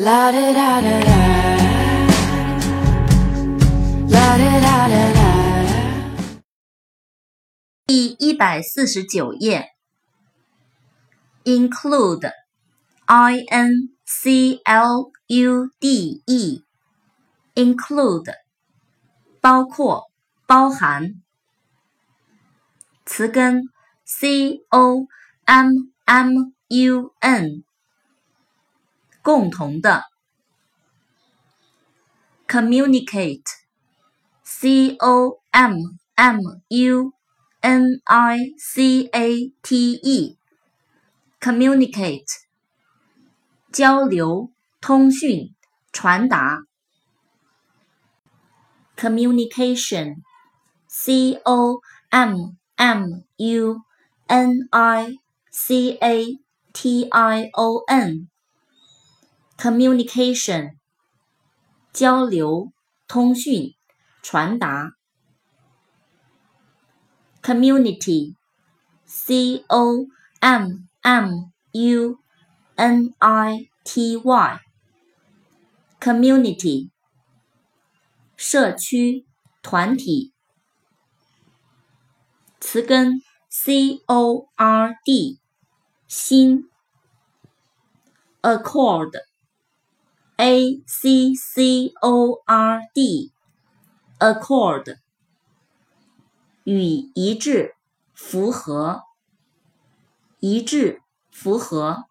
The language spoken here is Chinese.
La da da da da. La da da da da. 第一百四十九页，include，i n c l u d e，include，包括，包含。词根 c o m m u n，共同的。communicate，c o m m u n i c a t e，communicate，交流、通讯、传达。communication，c o m m u n i c a t i o n Communication，交流、通讯、传达。community，c o m m u n i t y，community，社区、团体。词根 c o r d，心。A c c o r d，accord，与一致，符合，一致，符合。